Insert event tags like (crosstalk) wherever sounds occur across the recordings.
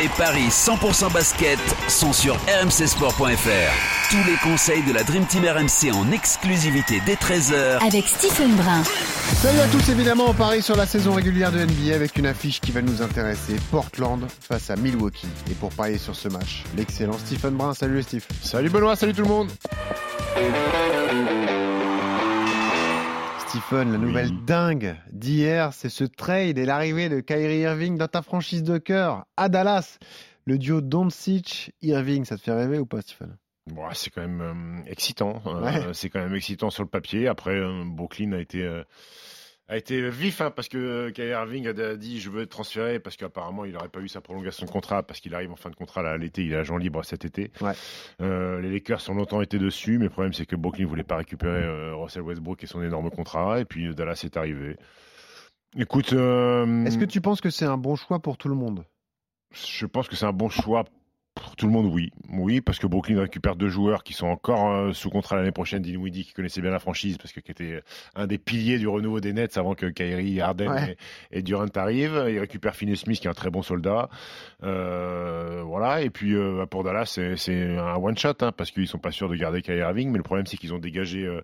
Les paris 100% basket sont sur rmcsport.fr. Tous les conseils de la Dream Team RMC en exclusivité dès 13h Avec Stephen Brun. Salut à tous, évidemment, on parie sur la saison régulière de NBA avec une affiche qui va nous intéresser. Portland face à Milwaukee. Et pour parier sur ce match, l'excellent Stephen Brun. Salut Steve. Salut Benoît, salut tout le monde. Stephen, la nouvelle dingue d'hier, c'est ce trade et l'arrivée de Kyrie Irving dans ta franchise de cœur à Dallas. Le duo Doncic-Irving, ça te fait rêver ou pas, Stephen? Bon, c'est quand même euh, excitant. Euh. C'est quand même excitant sur le papier. Après, euh, Brooklyn a été, a été vif hein, parce que euh, Kyrie Irving a dit je veux être transféré parce qu'apparemment il n'aurait pas eu sa prolongation de contrat parce qu'il arrive en fin de contrat là, à l'été. Il est agent libre cet été. Ouais. Euh, les Lakers ont longtemps été dessus, mais le problème c'est que Brooklyn ne voulait pas récupérer euh, Russell Westbrook et son énorme contrat. Et puis euh, Dallas est arrivé. Écoute, euh, Est-ce que tu penses que c'est un bon choix pour tout le monde? Je pense que c'est un bon choix pour tout le monde, oui. Oui, parce que Brooklyn récupère deux joueurs qui sont encore euh, sous contrat l'année prochaine. Dinwiddie, qui connaissait bien la franchise, parce que qui était un des piliers du renouveau des Nets avant que Kyrie, Harden Ouais. et, et Durant arrivent. Il récupère Finney Smith, qui est un très bon soldat. Euh, voilà. Et puis euh, pour Dallas, c'est- un one shot, hein, parce qu'ils sont pas sûrs de garder Kyrie Irving. Mais le problème, c'est qu'ils ont dégagé euh,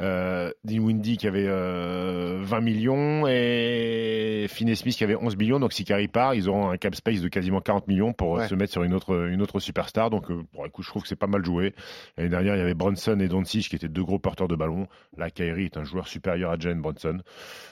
euh, Dinwiddie qui avait euh, 20 millions et Finney Smith qui avait 11 millions. Donc si Kyrie part, ils auront un cap space de quasiment 40 millions pour euh, Ouais. se mettre sur une autre, une autre superstar. Donc euh, bon, écoute, je trouve que c'est pas mal joué. L'année dernière, il y avait Brunson et Doncic qui étaient deux gros porteurs de ballon. Là, Kyrie est un joueur supérieur à Jalen Brunson.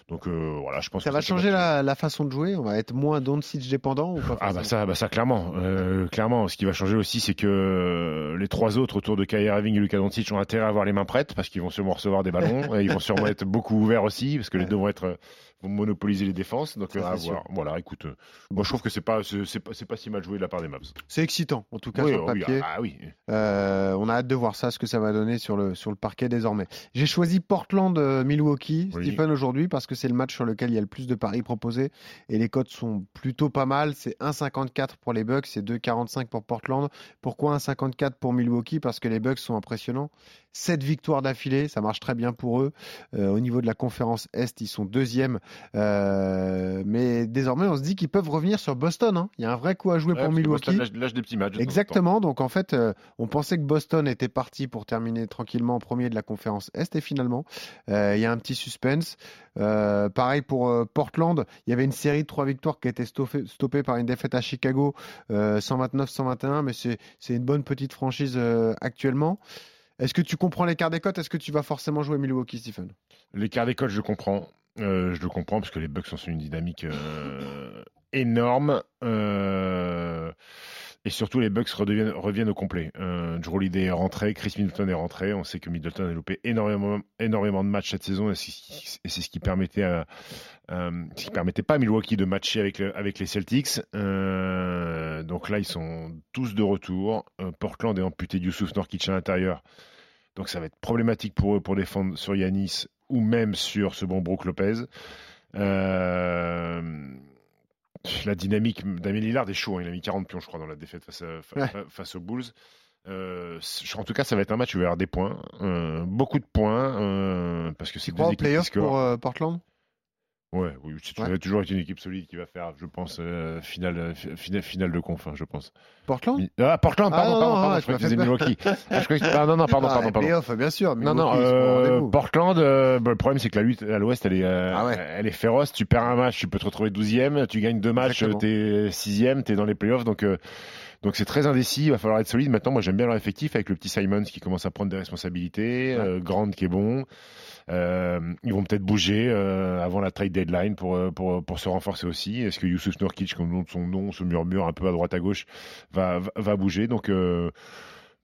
Donc euh, voilà, je pense Ça que va changer la, la façon de jouer? On va être moins Doncic dépendant ou pas ah bah ça, bah ça clairement, Euh, clairement. Ce qui va changer aussi, c'est que euh, les trois autres autour de Kyrie Irving et Luka Doncic ont intérêt à avoir les mains prêtes parce qu'ils vont sûrement recevoir des ballons et ils vont sûrement (laughs) être beaucoup ouverts aussi parce que les deux vont être euh, vont monopoliser les défenses. Donc Ça, euh, à voir. Voilà, écoute, euh, moi je trouve que c'est pas c'est pas, c'est pas si mal joué de la part des Mavs. C'est excitant, en tout cas Oui, sur le oui, papier. ah oui. Euh, on a hâte de voir ça, ce que ça va donner sur le, sur le parquet désormais. J'ai choisi Portland-Milwaukee, Oui. Stephen, aujourd'hui, parce que c'est le match sur lequel il y a le plus de paris proposés. Et les cotes sont plutôt pas mal. C'est 1,54 pour les Bucks, c'est 2,45 pour Portland. Pourquoi 1,54 pour Milwaukee? Parce que les Bucks sont impressionnants. 7 victoires d'affilée, ça marche très bien pour eux. Euh, au niveau de la conférence Est, ils sont deuxièmes. Euh, mais désormais, on se dit qu'ils peuvent revenir sur Boston. hein. Il y a un vrai coup à jouer Ouais, pour Milwaukee. Boston lâche, lâche des petits matchs. de. Exactement. Donc en fait, euh, on pensait que Boston était parti pour terminer tranquillement en premier de la conférence Est et finalement, euh, il y a un petit suspense. Pareil pour Portland, il y avait une série de trois victoires qui a été stoppée, stoppée par une défaite à Chicago, euh, 129-121, mais c'est une bonne petite franchise actuellement. Est-ce que tu comprends l'écart des cotes Est-ce que tu vas forcément jouer Milwaukee, Stephen? L'écart des codes, je comprends. Euh, je le comprends parce que les Bucks sont sur une dynamique euh, énorme. Euh, et surtout, les Bucks reviennent au complet. Euh, Drew est rentré, Chris Middleton est rentré. On sait que Middleton a loupé énormément, de matchs cette saison et c'est ce qui- permettait à, permettait pas Milwaukee de matcher avec, le- avec les Celtics. Donc là, ils sont tous de retour. Portland est amputé Youssouf Norkic à l'intérieur. Donc ça va être problématique pour eux pour défendre sur Yanis ou même sur ce bon Brook Lopez. Euh, la dynamique d'Amé Lillard est chaud. hein. Il a mis 40 pions, je crois, dans la défaite face, à- fa- Ouais. fa- face aux Bulls. Euh, en tout cas, ça va être un match où il va y avoir des points, euh, beaucoup de points, parce que c'est aux équipes qui pour Portland? Ouais, oui, c'est Ouais. toujours été une équipe solide qui va faire, je pense, euh, finale, euh, fi- finale, finale de conf, hein, je pense. Portland? Mi- Ah, Portland, Ah, pardon, non, pardon, non, pardon, ah, je tu Milwaukee. Ah, je croyais que- ah, non, non, pardon, Ah, pardon, les pardon. playoffs, bien sûr. Non, non, euh. Portland, euh, bah, le problème c'est que la lutte à l'ouest, elle, est, Ah ouais. elle est féroce. Tu perds un match, tu peux te retrouver 12e, tu gagnes deux matchs, tu es 6e, tu es dans les playoffs. Donc, donc c'est très indécis, il va falloir être solide. Maintenant, moi j'aime bien leur effectif avec le petit Simons qui commence à prendre des responsabilités, Ouais. euh, Grant qui est bon. Euh, ils vont peut-être bouger euh, avant la trade deadline pour, euh, pour, pour se renforcer aussi. Est-ce que Youssouf Nurkic, comme son nom se murmure un peu à droite à gauche, va, va, va bouger? Donc, euh,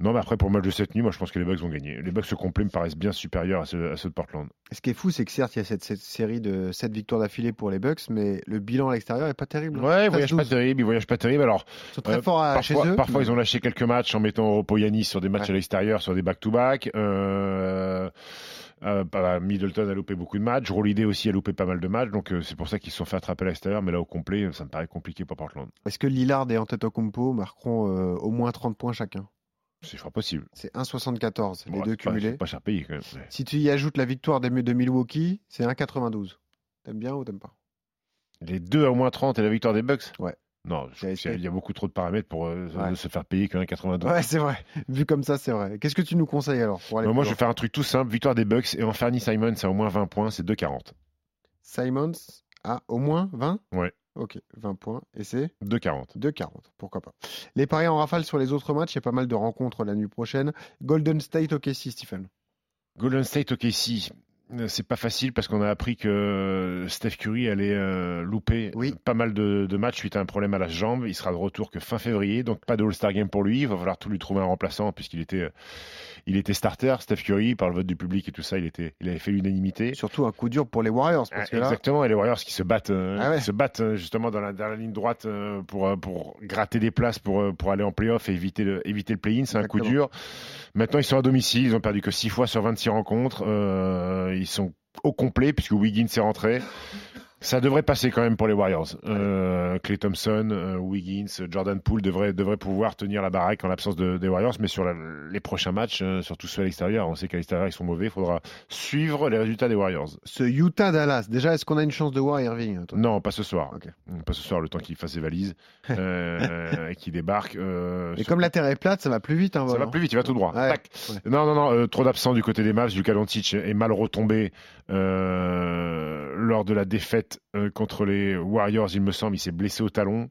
Non, mais après, pour le match de cette nuit, moi, je pense que les Bucks vont gagner. Les Bucks au complet me paraissent bien supérieurs à ceux, à ceux de Portland. Ce qui est fou, c'est que certes, il y a cette, cette série de 7 victoires d'affilée pour les Bucks, mais le bilan à l'extérieur est pas terrible. hein. Ouais, ils voyagent pas 13-12. terrible, ils voyagent pas terrible. Alors, Ils sont très euh, forts à- chez parfois, eux. parfois mais- ils ont lâché quelques matchs en mettant au repos Yanis sur des matchs Ouais. à l'extérieur, sur des back-to-back. Euh, euh, bah, Middleton a loupé beaucoup de matchs. Holiday aussi a loupé pas mal de matchs. Donc, euh, c'est pour ça qu'ils se sont fait attraper à l'extérieur. Mais là, au complet, ça me paraît compliqué pour Portland. Est-ce que Lillard et Antetokounmpo marqueront euh, au moins 30 points chacun? C'est fort possible. C'est 1,74 les deux pas- cumulés. c'est Pas cher payé quand même. Ouais. Si tu y ajoutes la victoire des- de Milwaukee, c'est 1,92. T'aimes bien ou t'aimes pas? Les deux à au moins 30 et la victoire des Bucks? Ouais. Non, il y a beaucoup trop de paramètres pour euh, Ouais. se faire payer qu'un 92. Ouais, c'est vrai. (laughs) Vu comme ça, c'est vrai. Qu'est-ce que tu nous conseilles alors pour aller Non, plus moi, je vais faire un truc tout simple. Victoire des Bucks et en Fernie Simon, c'est au moins 20 points, c'est 2,40. Simons a au moins 20 Ouais. Ok, 20 points. Et c'est 2,40. 2,40. Pourquoi pas. Les paris en rafale sur les autres matchs, il y a pas mal de rencontres la nuit prochaine. Golden State, OKC, Stephen. Golden State OKC, euh, c'est pas facile parce qu'on a appris que Steph Curry allait euh, louper Oui. pas mal de, de matchs suite à un problème à la jambe. Il sera de retour que fin février, donc pas de All-Star Game pour lui. Il va falloir tout lui trouver un remplaçant puisqu'il était, euh, il était starter. Steph Curry, par le vote du public et tout ça, il, était, il avait fait l'unanimité. Surtout un coup dur pour les Warriors. Parce Ah, que là, Exactement, et les Warriors qui se battent, euh, Ah ouais. qui se battent euh, justement dans la, dans la ligne droite euh, pour, pour gratter des places pour, pour aller en playoff et éviter le, éviter le play-in. C'est un coup dur. Maintenant, ils sont à domicile, ils ont perdu que 6 fois sur 26 rencontres. Euh, ils sont au complet puisque Wiggins est rentré. Ça devrait passer quand même pour les Warriors. Euh, Clay Thompson, euh, Wiggins, Jordan Poole devraient, devraient pouvoir tenir la baraque en l'absence de- des Warriors, mais sur la- les prochains matchs, euh, surtout ceux à l'extérieur, on sait qu'à l'extérieur ils sont mauvais, il faudra suivre les résultats des Warriors. ce Utah-Dallas, déjà, est-ce qu'on a une chance de voir Irving Non, pas ce soir. Ok. Pas ce soir, le temps qu'il fasse ses valises (laughs) euh, et qu'il débarque. euh, Et sur- comme la terre est plate, ça va plus vite. Hein, ça va plus vite, il va tout droit. Ouais. Tac. Ouais. Non, non, non, euh, trop d'absents du côté des Mavs. Luka Doncic est mal retombé euh, lors de la défaite euh, contre les Warriors, il me semble. Il s'est blessé au talon.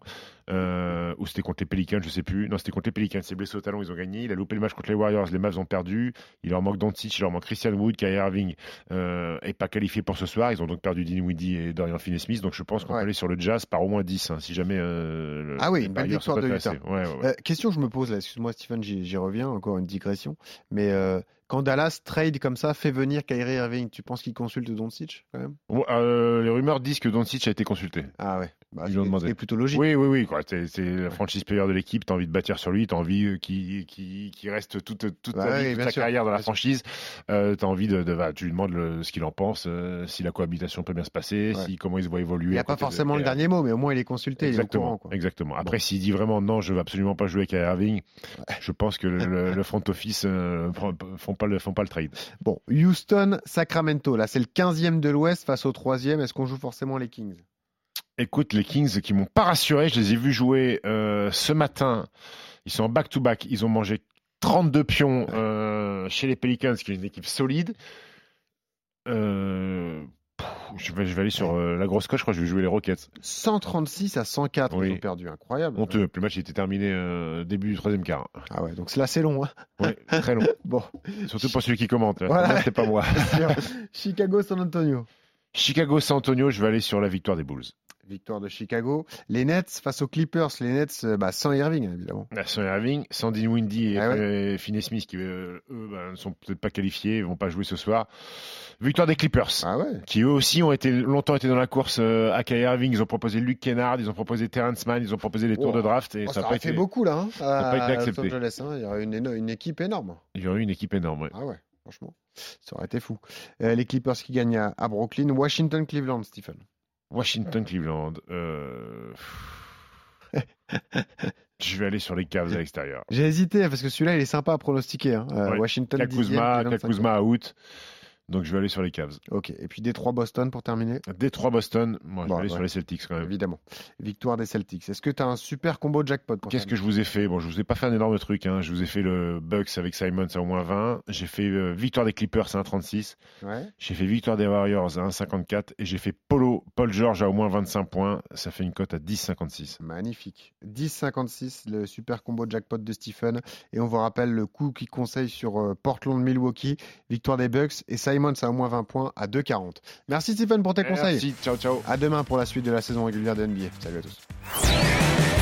Euh, ou c'était contre les Pelicans, je sais plus. Non, c'était contre les Pelicans. Il s'est blessé au talon, ils ont gagné. Il a loupé le match contre les Warriors, les Mavs ont perdu. Il leur manque Doncic, il leur manque Christian Wood, Kyrie Irving euh, est pas qualifié pour ce soir. Ils ont donc perdu Dinwiddie et Dorian Finney-Smith. Donc je pense qu'on Ouais. peut aller sur le Jazz par au moins 10, hein, si jamais. euh, Ah oui, une belle victoire de. Utah. Ouais, ouais, ouais. Euh, question que je me pose là, excuse-moi Stephen, j'y reviens, encore une digression. Mais euh, quand Dallas trade comme ça, fait venir Kyrie Irving, tu penses qu'il consulte Doncic quand même? Euh, les rumeurs disent que Doncic a été consulté. Ah ouais, bah, Ils c'est l'ont demandé. c'est plutôt logique. Oui, oui, oui. Quoi. C'est le franchise player de l'équipe. Tu as envie de bâtir sur lui. Tu as envie euh, qu'il reste toute, toute, Bah sa, vie, oui, toute bien sa sûr, carrière dans la franchise. Euh, envie de. de- bah, tu lui demandes le- ce qu'il en pense, euh, si la cohabitation peut bien se passer, Ouais. si, comment il se voit évoluer. Il à n'a pas de forcément le dernier mot, mais au moins il est consulté, il est au Exactement, courant. Quoi. exactement. Après, s'il dit vraiment non, je veux absolument pas jouer avec Irving, je pense que le, front office euh, font pas le font pas le trade. Bon, Houston, Sacramento, là c'est le 15e de l'Ouest face au 3e. Est-ce qu'on joue forcément les Kings? Écoute, les Kings qui m'ont pas rassuré, je les ai vus jouer euh, ce matin. Ils sont en back-to-back. Ils ont mangé 32 pions euh, chez les Pelicans, qui est une équipe solide. Euh, je, vais, je vais aller sur euh, la grosse coche. Je crois que je vais jouer les Rockets. 136 à 104, Oui. ils ont perdu, incroyable. Honteux. Le match était terminé euh, début du troisième quart. Ah ouais, donc là c'est long. Hein. Ouais, très long. (laughs) Bon, Surtout pour celui qui commente. Voilà. C'était pas moi. (laughs) Chicago, San Antonio. Chicago, San Antonio. Je vais aller sur la victoire des Bulls. Victoire de Chicago. Les Nets face aux Clippers. Les Nets, euh, bah, sans Irving, évidemment. La Son Irving, Sandy Windy et Ah euh, Finney Smith qui euh, eux bah, ne sont peut-être pas qualifiés, ils vont pas jouer ce soir. Victoire des Clippers. Ah ouais qui eux aussi ont été longtemps été dans la course à Kyrie Irving. Ils ont proposé Luke Kennard, ils ont proposé Terrence Mann, ils ont proposé les tours Oh. de draft et Oh, ça ça n'a pas aurait été. fait beaucoup là, hein, a pas été accepté. Angeles. hein. Il y aurait une, une équipe énorme. Il y aurait eu une équipe énorme. ouais. Ah ouais, franchement, ça aurait été fou. Euh, les Clippers qui gagnent à, à Brooklyn. Washington, Cleveland, Stephen. Washington, Cleveland. euh, Je vais aller sur les Cavs à l'extérieur. J'ai hésité parce que celui-là, il est sympa à pronostiquer. hein. Euh, Ouais. Washington, Cal 10e, Kuzma, Cleveland, Cal Kuzma out. Donc je vais aller sur les Cavs. Ok, et puis Détroit, Boston pour terminer, Détroit, Boston. Moi, je Bon, vais aller ouais. sur les Celtics quand même. évidemment. Victoire des Celtics. Est-ce que tu as un super combo jackpot Qu'est-ce que je vous ai fait? Bon, je vous ai pas fait un énorme truc. hein. Je vous ai fait le Bucks avec Simons à au moins 20. J'ai fait euh, victoire des Clippers à 1,36. Ouais. J'ai fait victoire des Warriors à 1,54 et j'ai fait Polo, Paul George à au moins 25 points. Ça fait une cote à 10,56. Magnifique. 10,56, le super combo jackpot de Stephen. Et on vous rappelle le coup qui conseille sur euh, Portland-Milwaukee, victoire des Bucks et Simons à au moins 20 points à 2,40. Merci Stephen pour tes conseils. Merci, ciao ciao. À demain pour la suite de la saison régulière de NBA. Salut à tous.